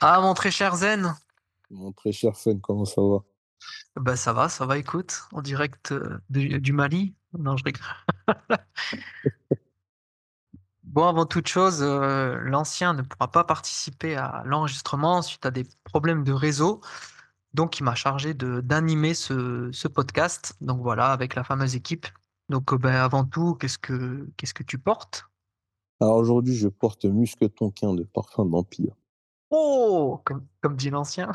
Ah, mon très cher Zen. Mon très cher Fun, comment ça va? Bah ça va, ça va, écoute, en direct euh, du, du Mali. Non, je rigole. Bon, avant toute chose, euh, l'ancien ne pourra pas participer à l'enregistrement suite à des problèmes de réseau. Donc, il m'a chargé d'animer ce, ce podcast. Donc voilà, avec la fameuse équipe. Donc, euh, ben, avant tout, qu'est-ce que qu'est-ce que tu portes? Alors aujourd'hui, je porte Musketonquin de Parfum d'Empire. Oh, comme, comme dit l'ancien.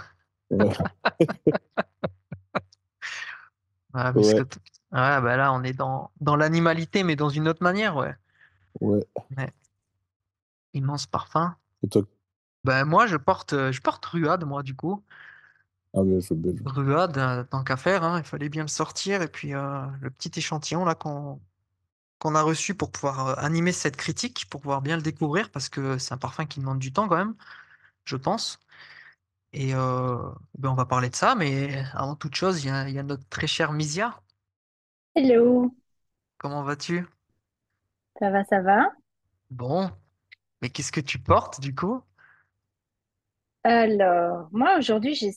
Ouais, Ah, ouais, biscotte. Ouais, bah là, on est dans, dans l'animalité, mais dans une autre manière, ouais. ouais. Ouais, immense parfum. Et toi? Ben moi, je porte, euh, je porte Ruade, moi, du coup. Ah bien joué, bien joué. Ruade, euh, tant qu'à faire, hein, il fallait bien le sortir. Et puis, euh, le petit échantillon là qu'on qu'on a reçu pour pouvoir animer cette critique, pour pouvoir bien le découvrir, parce que c'est un parfum qui demande du temps quand même, je pense. Et euh, ben, on va parler de ça, mais avant toute chose, il y a, il y a notre très cher Misia. Hello, Comment vas-tu? ça va, ça va? Bon, mais qu'est-ce que tu portes du coup? Alors, moi aujourd'hui, j'ai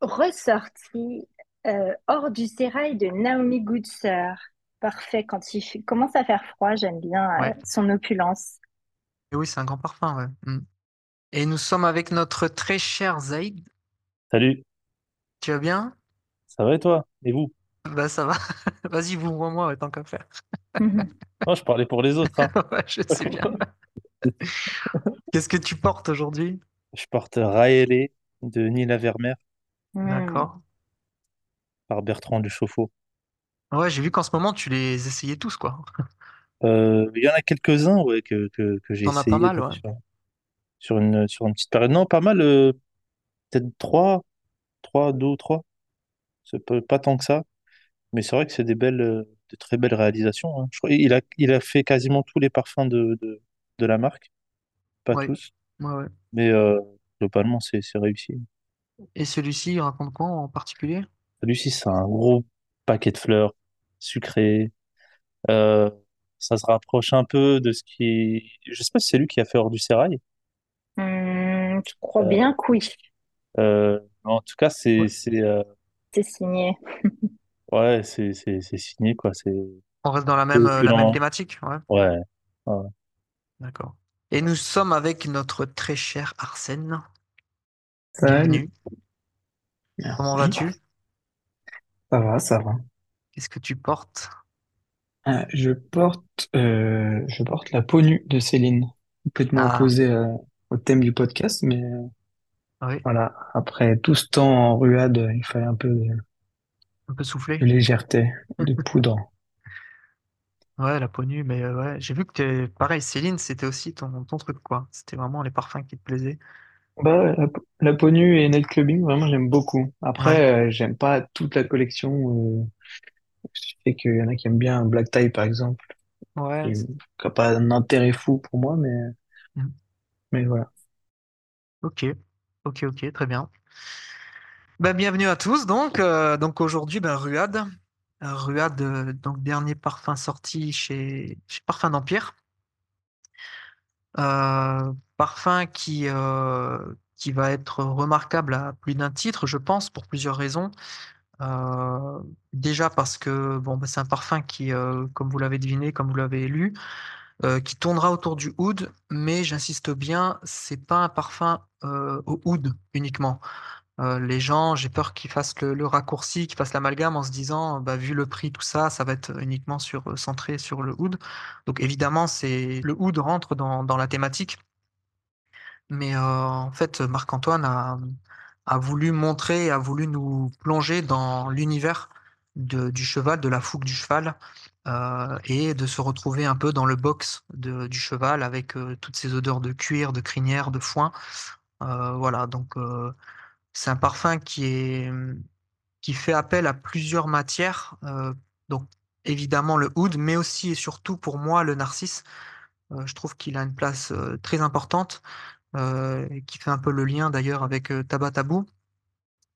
ressorti euh, Hors du sérail de Naomi Goodsir. Parfait, quand il fait- commence à faire froid, j'aime bien euh, Ouais. son opulence. Et oui, c'est un grand parfum, ouais. Mm. Et nous sommes avec notre très cher Zaïd. Salut, Tu vas bien? ça va et toi? Et vous? Bah ça va. Vas-y, vous moi ouais, tant qu'à faire. Oh, je parlais pour les autres, hein. Ouais, je sais bien. Qu'est-ce que tu portes aujourd'hui? Je porte Raël de Nila Vermeer. D'accord. par Bertrand Duchaufour. Ouais, j'ai vu qu'en ce moment tu les essayais tous, quoi. Euh, il y en a quelques-uns ouais, que, que, que j'ai T'en as pas essayé mal, ouais. Sur une, sur une petite période. Non, pas mal, euh, peut-être trois, trois, deux ou trois. C'est pas, pas tant que ça. Mais c'est vrai que c'est des belles, euh, de très belles réalisations. hein. Je crois, il a, il a fait quasiment tous les parfums de, de, de la marque. Pas Ouais, tous, ouais, ouais. mais euh, globalement, c'est c'est réussi. Et celui-ci, il raconte quoi en particulier? Celui-ci, c'est un gros paquet de fleurs sucrées. Euh, ça se rapproche un peu de ce qui... Je sais pas si c'est lui qui a fait Hors du Sérail. Hmm, je crois Euh, bien que oui, euh, en tout cas, c'est Ouais. c'est euh, c'est signé. ouais, c'est c'est c'est signé quoi. C'est On reste dans la c'est même, euh, la même opulent. thématique, ouais. Ouais. ouais. D'accord. Et nous sommes avec notre très cher Arsène. Salut, Bienvenue. Comment merci. vas-tu? Ça va, ça va. Qu'est-ce que tu portes? Euh, je porte, euh, je porte la peau nue de Céline, complètement Ah, euh, au thème du podcast, mais oui, voilà. Après tout ce temps en ruade, il fallait un peu de, un peu de soufflé. légèreté, de poudre. Ouais, la peau nue, mais euh, ouais, j'ai vu que t'es pareil, Céline, c'était aussi ton, ton truc, quoi. C'était vraiment les parfums qui te plaisaient. Bah, la, la peau nue et night clubbing, vraiment, j'aime beaucoup. Ouais, Après, euh, j'aime pas toute la collection. Euh, je sais qu'il y en a qui aiment bien Black Tie, par exemple, ouais. qui c'est- n'a pas un intérêt fou pour moi, mais, Mm. Mais voilà. Ok, ok, ok, très bien. Ben, bienvenue à tous, donc. euh, donc aujourd'hui, ben, Ruade. Ruade, euh, donc dernier parfum sorti chez, chez Parfum d'Empire. Euh, parfum qui, qui va être remarquable à plus d'un titre, je pense, pour plusieurs raisons. Déjà parce que bon, bah, c'est un parfum qui, comme vous l'avez deviné, comme vous l'avez lu, euh, qui tournera autour du oud, mais j'insiste bien, c'est pas un parfum euh, au oud uniquement. Euh, les gens, j'ai peur qu'ils fassent le, raccourci, qu'ils fassent l'amalgame en se disant, bah, vu le prix, tout ça, ça va être uniquement sur, centré sur le oud. Donc évidemment, c'est le oud rentre dans, la thématique, mais en fait, Marc-Antoine a, voulu montrer, a voulu nous plonger dans l'univers du cheval, de la fougue du cheval, euh, et de se retrouver un peu dans le box du cheval avec euh, toutes ces odeurs de cuir, de crinière, de foin. Euh, voilà, donc c'est un parfum qui est, qui fait appel à plusieurs matières. donc évidemment le oud, mais aussi et surtout pour moi le narcisse. Je trouve qu'il a une place très importante, qui fait un peu le lien d'ailleurs avec euh, Tabac Tabou.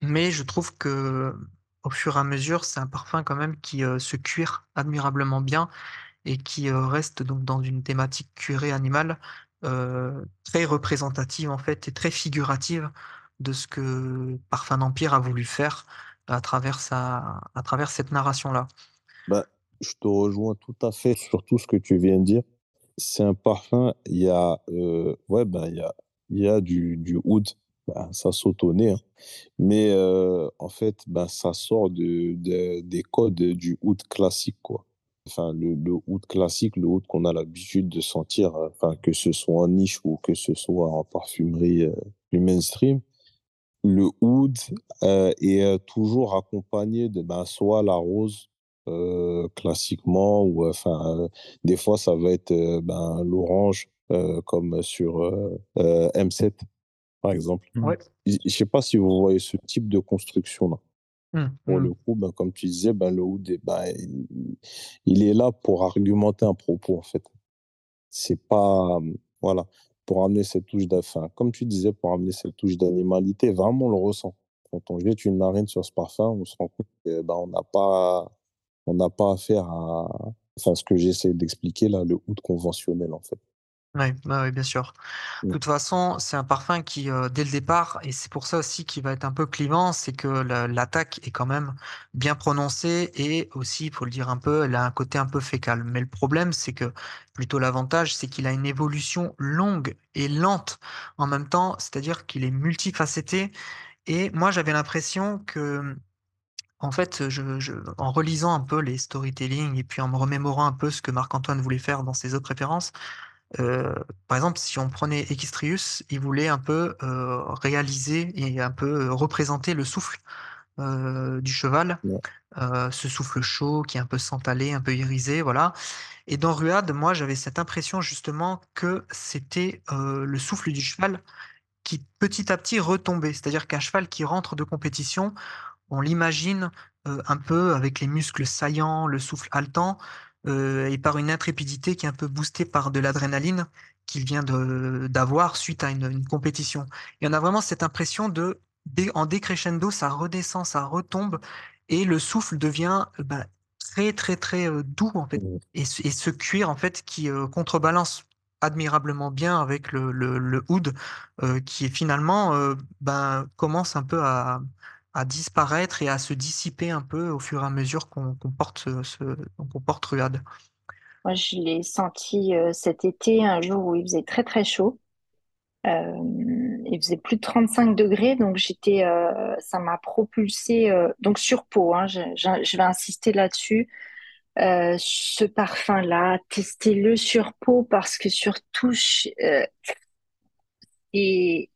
Mais je trouve que au fur et à mesure, c'est un parfum quand même qui euh, se cuire admirablement bien et qui euh, reste donc dans une thématique cuirée animale euh, très représentative en fait et très figurative de ce que Parfum d'Empire a voulu faire à travers sa, à travers cette narration-là. Bah, je te rejoins tout à fait sur tout ce que tu viens de dire. C'est un parfum, il y a, ouais, il y a, y a du, du oud, ben, ça saute au nez, hein. Mais en fait, ben, ça sort de, de- des codes du oud classique, quoi. Enfin, le, le oud classique, le oud qu'on a l'habitude de sentir, enfin, que ce soit en niche ou que ce soit en parfumerie plus mainstream. Le oud est toujours accompagné de ben, soit la rose, classiquement, ou enfin, des fois, ça va être ben, l'orange, comme sur euh, M7, par exemple. Mm. Ouais. Je ne sais pas si vous voyez ce type de construction-là. Mm, Pour mm. le coup, ben, comme tu disais, ben, le oud, ben, il, il est là pour argumenter un propos, en fait. C'est pas, euh, voilà, pour amener cette touche comme tu disais, pour amener cette touche d'animalité, vraiment, on le ressent. Quand on jette une narine sur ce parfum, on se rend compte que, ben, n'a pas, on n'a pas affaire à, enfin, ce que j'essaie d'expliquer là, le oud conventionnel, en fait. Oui, bien sûr. De Mm. toute façon, c'est un parfum qui, euh, dès le départ, et c'est pour ça aussi qu'il va être un peu clivant, c'est que la- l'attaque est quand même bien prononcée et aussi, il faut le dire un peu, elle a un côté un peu fécal. Mais le problème, c'est que plutôt l'avantage, c'est qu'il a une évolution longue et lente en même temps, c'est-à-dire qu'il est multifacetté. Et moi, j'avais l'impression que, en fait, je, je- en relisant un peu les storytelling et puis en me remémorant un peu ce que Marc-Antoine voulait faire dans ses autres références, euh, par exemple, si on prenait Equistrius, il voulait un peu euh, réaliser et un peu euh, représenter le souffle euh, du cheval, Ouais. ce souffle chaud qui est un peu santalé, un peu irisé, voilà. Et dans Ruade, moi, j'avais cette impression justement que c'était le souffle du cheval qui petit à petit retombait. C'est-à-dire qu'un cheval qui rentre de compétition, on l'imagine un peu avec les muscles saillants, le souffle haletant, euh, et par une intrépidité qui est un peu boostée par de l'adrénaline qu'il vient d'avoir suite à une, une compétition. Et on a vraiment cette impression de, en décrescendo, ça redescend, ça retombe, et le souffle devient bah, très très très euh, doux en fait. Mm. Et, ce- et ce cuir en fait qui euh, contrebalance admirablement bien avec le, le, le euh, qui finalement ben, commence un peu à, à disparaître et à se dissiper un peu au fur et à mesure qu'on porte ce, ce- qu'on porte Ruade. Moi, je l'ai senti euh, cet été, un jour où il faisait très très chaud. Euh, il faisait plus de 35 degrés, donc j'étais, euh, ça m'a propulsé. donc sur peau, hein, je, vais insister là-dessus. Ce parfum-là, testez-le sur peau parce que sur touche, et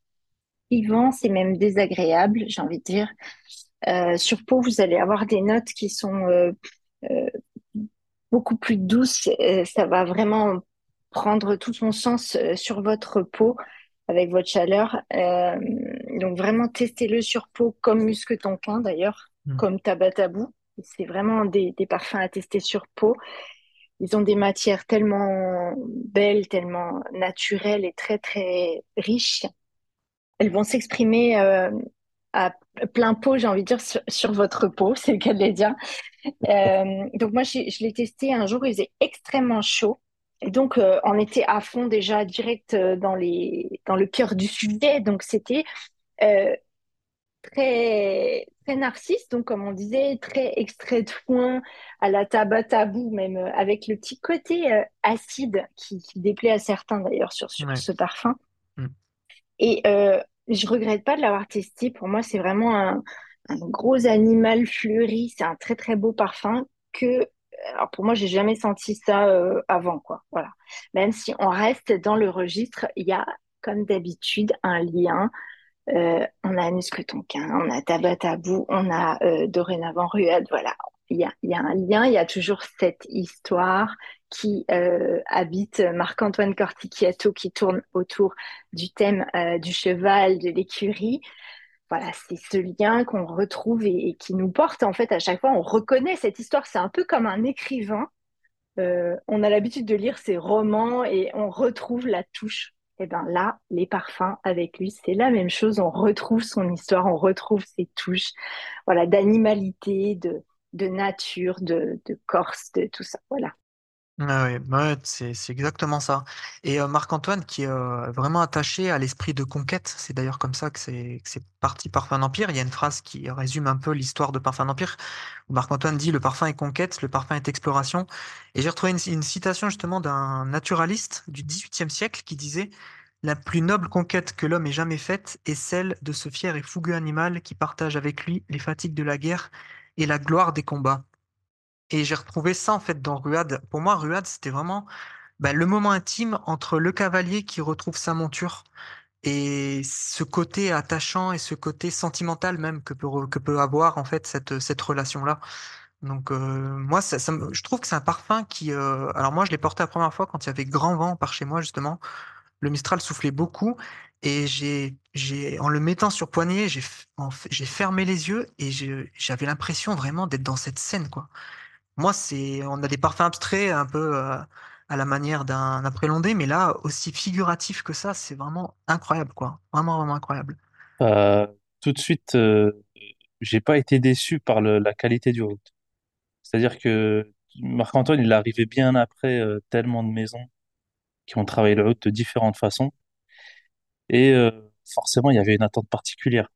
vivant, c'est même désagréable, j'ai envie de dire. Euh, sur peau, vous allez avoir des notes qui sont euh, euh, beaucoup plus douces. Ça va vraiment prendre tout son sens sur votre peau avec votre chaleur. Donc vraiment, testez-le sur peau comme Musque Tonkin d'ailleurs, Mm. comme Tabatabou. C'est vraiment des, des parfums à tester sur peau. Ils ont des matières tellement belles, tellement naturelles et très très riches. Elles vont s'exprimer euh, à plein pot, j'ai envie de dire, sur, sur votre peau, c'est le cas de les dire. Euh, donc moi, je l'ai testé un jour, il faisait extrêmement chaud. Et donc, euh, on était à fond déjà direct dans les, dans le cœur du sujet. Donc, c'était très, très narcisse. Donc, comme on disait, très extrait de foin à la tabatabou, même euh, avec le petit côté euh, acide qui, qui déplaît à certains d'ailleurs sur, sur Ouais. ce parfum. Mm. Et euh, je regrette pas de l'avoir testé. Pour moi, c'est vraiment un, gros animal fleuri. C'est un très très beau parfum que, alors pour moi, j'ai jamais senti ça euh, avant, quoi. Voilà. Même si on reste dans le registre, il y a comme d'habitude un lien. Euh, on a Muscle on a Tabatabou, on a euh, dorénavant Ruade. Voilà. Il y a, un lien, il y a toujours cette histoire qui euh, habite Marc-Antoine Corticchiato qui tourne autour du thème euh, du cheval, de l'écurie. Voilà, c'est ce lien qu'on retrouve et, qui nous porte en fait à chaque fois. On reconnaît cette histoire. C'est un peu comme un écrivain. Euh, on a l'habitude de lire ses romans et on retrouve la touche. Et ben là, les parfums avec lui, c'est la même chose. On retrouve son histoire, on retrouve ses touches, voilà, d'animalité, de, de nature, de, corse, de tout ça. Voilà. Ouais, ouais, ouais, c'est exactement ça et heu, Marc-Antoine qui est, heu, vraiment attaché à l'esprit de conquête, c'est d'ailleurs comme ça que c'est que c'est parti Parfum d'Empire. Il y a une phrase qui résume un peu l'histoire de Parfum d'Empire, où Marc-Antoine dit: «Le parfum est conquête, le parfum est exploration» et j'ai retrouvé une une citation justement d'un naturaliste du XVIIIe siècle qui disait: «La plus noble conquête que l'homme ait jamais faite est celle de ce fier et fougueux animal qui partage avec lui les fatigues de la guerre et la gloire des combats». Et j'ai retrouvé ça, en fait, dans Ruade. Pour moi, Ruade, c'était vraiment, bah, le moment intime entre le cavalier qui retrouve sa monture et ce côté attachant et ce côté sentimental même que peut que peut avoir, en fait, cette, cette relation-là. Donc, heu, moi, ça je trouve que c'est un parfum qui, heu alors moi, je l'ai porté la première fois quand il y avait grand vent par chez moi, justement. Le Mistral soufflait beaucoup et j'ai j'ai en le mettant sur poignet, j'ai j'ai fermé les yeux et j'avais l'impression vraiment d'être dans cette scène, quoi. Moi, c'est on a des parfums abstraits un peu, heu, à la manière d'un après-Landais, mais là, aussi figuratif que ça, c'est vraiment incroyable, quoi. Vraiment, vraiment incroyable. Euh, tout de suite, euh, j'ai pas été déçu par le- la qualité du route. C'est-à-dire que Marc-Antoine, il arrivé bien après euh, tellement de maisons qui ont travaillé le route de différentes façons. Et euh, forcément, il y avait une attente particulière.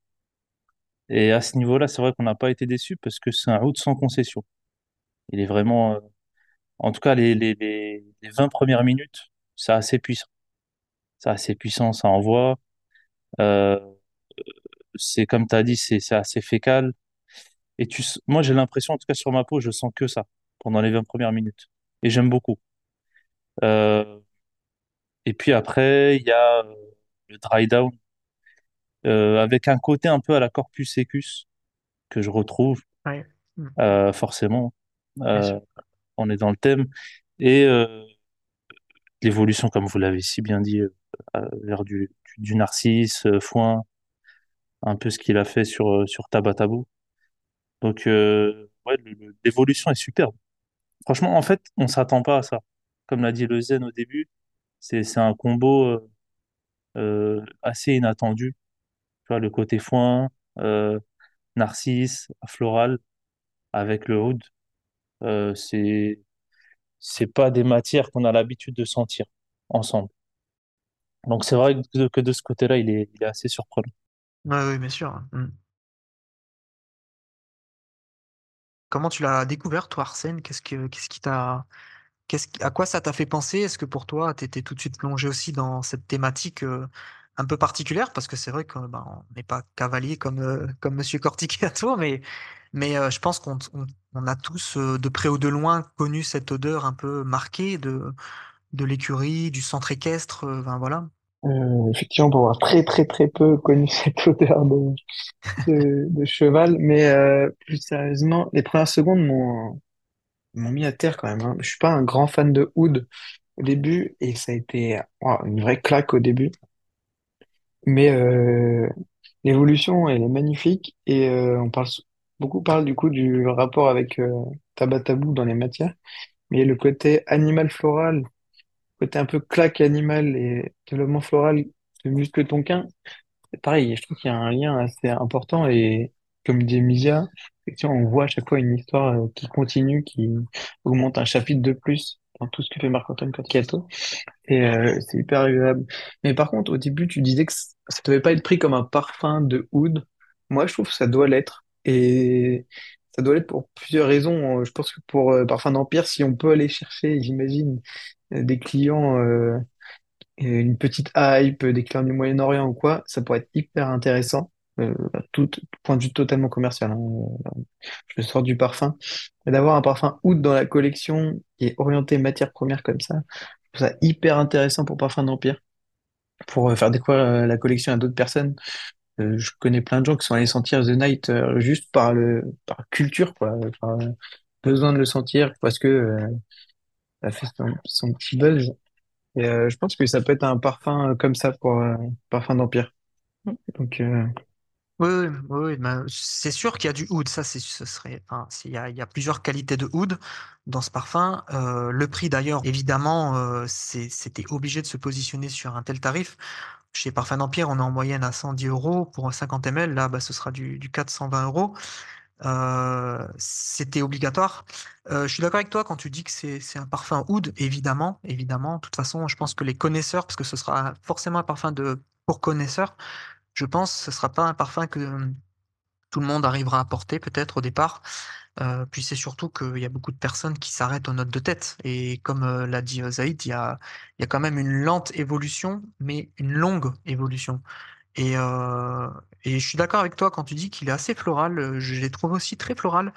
Et à ce niveau-là, c'est vrai qu'on n'a pas été déçu parce que c'est un route sans concession. Il est vraiment, euh, en tout cas, les, les, les, les 20 premières minutes, c'est assez puissant. C'est assez puissant, ça envoie. Euh, c'est comme tu as dit, c'est assez fécal. Et tu, moi, j'ai l'impression, en tout cas sur ma peau, je sens que ça pendant les 20 premières minutes. Et j'aime beaucoup. Euh, et puis après, il y a euh, le dry down, euh, avec un côté un peu à la Corpus Secus que je retrouve, Ouais. Mmh. euh, forcément. Euh, on est dans le thème. Et l'évolution, comme vous l'avez si bien dit, vers du, du, du narcisse, foin, un peu ce qu'il a fait sur, sur Tabatabou. Donc, ouais, l'évolution est superbe. Franchement, en fait, on s'attend pas à ça. Comme l'a dit le Zen au début, c'est un combo assez inattendu. Tu vois, le côté foin, euh, narcisse, floral, avec le oud, euh, c'est c'est pas des matières qu'on a l'habitude de sentir ensemble. Donc c'est vrai que, que de ce côté-là, il est, il est assez surprenant. Oui, bien sûr. Mmh. Comment tu l'as découvert, toi, Arsène? Qu'est-ce que qu'est-ce qui t'a à quoi ça t'a fait penser? Est-ce que pour toi, tu étais tout de suite plongé aussi dans cette thématique, heu, un peu particulière? Parce que c'est vrai que, ben, on n'est pas cavalier comme, heu, comme monsieur Corticato, mais mais heu, je pense qu'on a tous, heu, de près ou de loin, connu cette odeur un peu marquée de l'écurie, du centre équestre, enfin voilà. Euh, effectivement, pour avoir très très très peu connu cette odeur de, cheval, mais euh, plus sérieusement, les premières secondes m'ont m'ont mis à terre quand même. Hein. Je suis pas un grand fan de oud au début et ça a été une vraie claque au début, mais euh, l'évolution elle est magnifique et euh, on parle beaucoup parle du coup du rapport avec euh, Tabatabou dans les matières, mais le côté animal floral, côté un peu claque animal et développement floral de muscle tonquin C'est pareil, je trouve qu'il y a un lien assez important et comme dit Emilia, on voit à chaque fois une histoire euh, qui continue, qui augmente un chapitre de plus dans tout ce que fait Marc-Antoine et euh, c'est hyper agréable. Mais par contre, au début, tu disais que ça devait pas être pris comme un parfum de oud. Moi, je trouve que ça doit l'être et ça doit l'être pour plusieurs raisons. Je pense que pour euh, Parfum d'Empire, si on peut aller chercher, j'imagine, euh, des clients euh, une petite hype, des clients du Moyen-Orient ou quoi, ça pourrait être hyper intéressant, euh, tout point de vue totalement commercial. hein. Je sors du parfum. Mais d'avoir un parfum oud dans la collection qui est orienté matière première comme ça, je trouve ça hyper intéressant pour Parfum d'Empire, pour euh, faire découvrir euh, la collection à d'autres personnes. Euh, je connais plein de gens qui sont allés sentir The Night euh, juste par le par culture, quoi, par besoin de le sentir parce que ça fait son, son petit buzz. Et je pense que ça peut être un parfum comme ça pour parfum d'Empire. Donc, euh, Oui, oui, c'est sûr qu'il y a du oud, ça ce serait enfin, il y a plusieurs qualités de oud dans ce parfum. Le prix d'ailleurs évidemment, c'était obligé de se positionner sur un tel tarif. Chez Parfum d'Empire, on est en moyenne à 110 € pour un 50 ml, là, bah, ce sera du du 420 €. heu, c'était obligatoire. Je suis d'accord avec toi quand tu dis que c'est un parfum oud, évidemment, évidemment. De toute façon, je pense que les connaisseurs, parce que ce sera forcément un parfum pour connaisseurs, je pense, ce sera pas un parfum que, hem, tout le monde arrivera à porter peut-être au départ. Heu, puis c'est surtout qu'il y a beaucoup de personnes qui s'arrêtent aux notes de tête et comme, heu, l'a dit, Zaïd, il y a quand même une lente évolution, mais une longue évolution et et je suis d'accord avec toi quand tu dis qu'il est assez floral, je l'ai trouvé aussi très floral.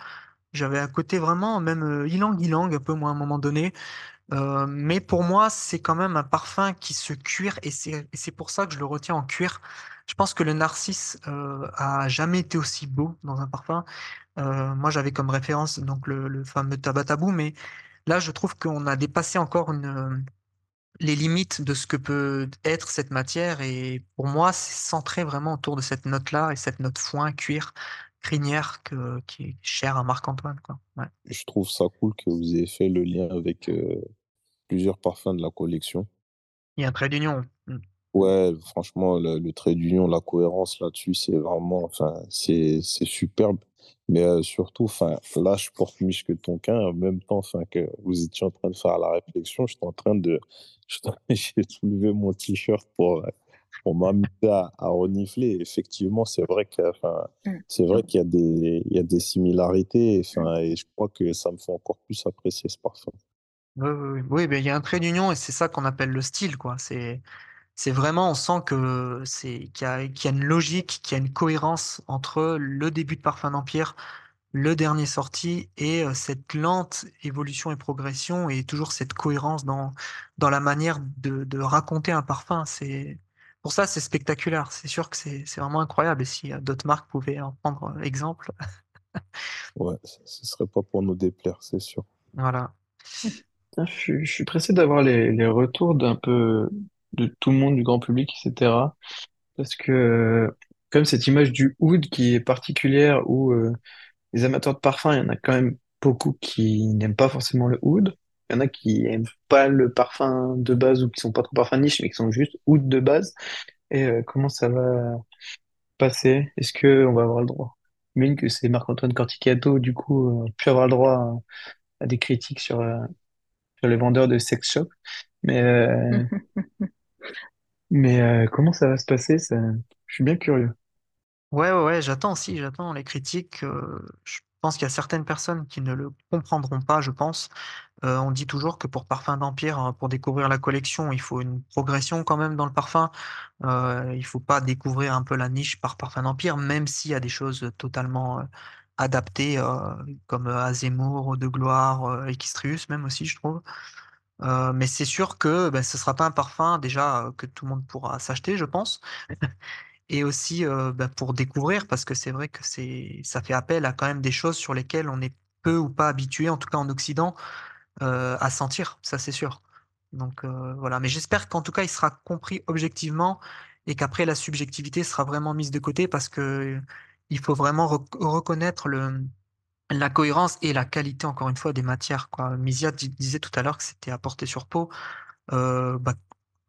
J'avais un côté vraiment même, heu, ylang-ylang un peu moi à un moment donné, heu, mais pour moi, c'est quand même un parfum qui se cuire et c'est pour ça que je le retiens en cuir. Je pense que le narcisse, heu, a jamais été aussi beau dans un parfum. Heu, moi, j'avais comme référence donc le le fameux Tabac Tabou, mais là, je trouve qu'on a dépassé encore les limites de ce que peut être cette matière et pour moi, c'est centré vraiment autour de cette note-là et cette note foin, cuir, crinière que qui est chère à Marc-Antoine. Ouais. Je trouve ça cool que vous ayez fait le lien avec, heu, plusieurs parfums de la collection. Il y a un trait d'union. Mmh. Ouais, franchement, le le trait d'union, la cohérence là-dessus, c'est vraiment enfin, c'est superbe. Mais, heu, surtout, enfin, là, je porte Miche Tonkin en même temps, enfin, que vous étiez en train de faire la réflexion, j'étais en train de j'ai soulevé mon t-shirt pour, heu, pour m'amuser à à renifler. Effectivement, c'est vrai que, enfin, Mmh. c'est vrai qu'il y a des il y a des similarités, enfin et je crois que ça me fait encore plus apprécier ce parfum. Oui, oui, oui. Oui, beh, il y a un trait d'union et c'est ça qu'on appelle le style, quoi. C'est c'est vraiment on sent que c'est qu'il y y a une logique, qu'il y a une cohérence entre le début de Parfum d'Empire, le dernier sorti et heu, cette lente évolution et progression et toujours cette cohérence dans dans la manière de de raconter un parfum. C'est pour ça, c'est spectaculaire. C'est sûr que c'est c'est vraiment incroyable et si, heu, d'autres marques pouvaient en prendre, heu, exemple. Ouais, ce serait pas pour nous déplaire, c'est sûr. Voilà. Je suis, je suis pressé d'avoir les, les retours d'un peu de tout le monde, du grand public, etc. Parce que, euh, comme cette image du oud qui est particulière, où euh, les amateurs de parfum, il y en a quand même beaucoup qui n'aiment pas forcément le oud. Il y en a qui aiment pas le parfum de base ou qui sont pas trop parfum niche, mais qui sont juste oud de base. Et euh, comment ça va passer? Est-ce que on va avoir le droit? J'imagine que c'est Marc-Antoine Corticato, du coup, euh, pu avoir le droit à, à des critiques sur, euh, sur les vendeurs de sex shop. Mais, euh, mais euh, comment ça va se passer, ça... Je suis bien curieux. Ouais, ouais, ouais, j'attends aussi, j'attends les critiques, je pense qu'il y a certaines personnes qui ne le comprendront pas, je pense. Heu, on dit toujours que pour Parfum d'Empire, heu, pour découvrir la collection, il faut une progression quand même dans le parfum. Heu, il faut pas découvrir un peu la niche par Parfum d'Empire, même s'il y a des choses, totalement, heu, adaptées, comme, Azemmour, De Gloire, Equistrius même aussi, je trouve. Mais c'est sûr que, bah, ce sera pas un parfum déjà, que tout le monde pourra s'acheter, je pense. Et aussi, bah, pour découvrir parce que c'est vrai que ça fait appel à quand même des choses sur lesquelles on est peu ou pas habitué, en tout cas en Occident, à sentir, ça c'est sûr. Donc heu, voilà, mais j'espère qu'en tout cas il sera compris objectivement et qu'après la subjectivité sera vraiment mise de côté parce que il faut vraiment rec reconnaître le la cohérence et la qualité encore une fois des matières. Misia di disait tout à l'heure que c'était à porter sur peau. Bah,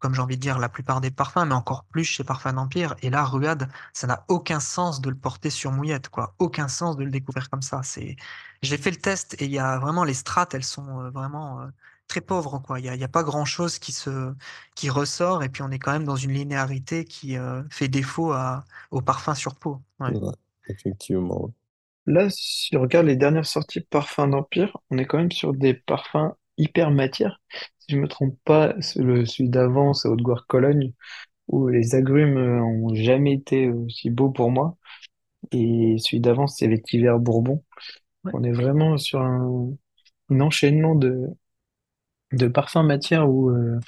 comme j'ai envie de dire la plupart des parfums, mais encore plus chez Parfums d'Empire et là, Ruade, ça n'a aucun sens de le porter sur mouillette, quoi. Aucun sens de le découvrir comme ça. C'est j'ai fait le test et il y a vraiment les strates, elles sont, heu, vraiment, heu, très pauvres, quoi. Il y a pas grand chose qui se qui ressort et puis on est quand même dans une linéarité qui, heu, fait défaut à au parfum sur peau. Ouais. Ouais, effectivement. Là, si on regarde les dernières sorties parfums d'Empire, on est quand même sur des parfums hyper matières. Si je me trompe pas, le, celui d'avant, c'est Haute-Goire-Cologne, où les agrumes euh, ont jamais été aussi beaux pour moi. Et celui d'avant, c'est Vétiver Bourbon. Ouais. On est vraiment sur un, un enchaînement de, de parfums matières où euh,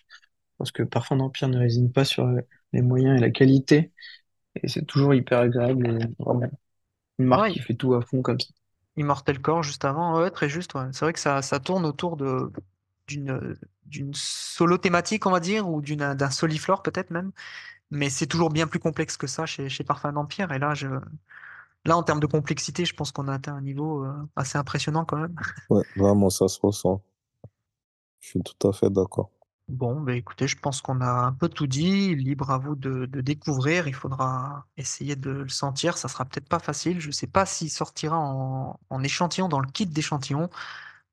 pense que Parfum d'Empire ne résine pas sur les moyens et la qualité. Et c'est toujours hyper agréable et vraiment une marque Ouais, qui fait tout à fond comme ça. Immortel Core juste avant, très juste. C'est vrai que ça tourne autour de d'une, solo thématique, on va dire, ou d'une d'un soliflore peut-être même, mais c'est toujours bien plus complexe que ça chez chez Parfum d'Empire et là je là en termes de complexité, je pense qu'on a atteint un niveau, heu, assez impressionnant quand même. Ouais, vraiment, ça se ressent. Je suis tout à fait d'accord. Bon, bah écoutez, je pense qu'on a un peu tout dit. Libre à vous de, découvrir. Il faudra essayer de le sentir. Ça sera peut-être pas facile. Je sais pas s'il sortira en, échantillon dans le kit d'échantillon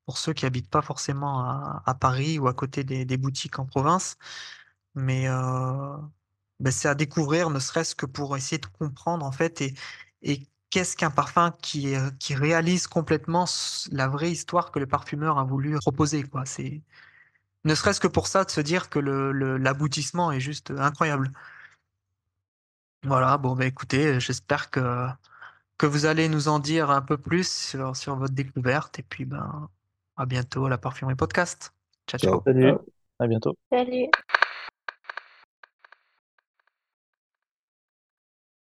pour ceux qui habitent pas forcément à, Paris ou à côté des, boutiques en province. Mais euh, bah, c'est à découvrir, ne serait-ce que pour essayer de comprendre en fait et, qu'est-ce qu'un parfum qui, euh, réalise complètement la vraie histoire que le parfumeur a voulu proposer. C'est ne serait-ce que pour ça, de se dire que le, le- l'aboutissement est juste incroyable. Voilà, bon, bah écoutez, j'espère que, que vous allez nous en dire un peu plus sur, sur votre découverte. Et puis, ben, à bientôt à la Parfumerie Podcast. Ciao, ciao. Salut, à bientôt. Salut.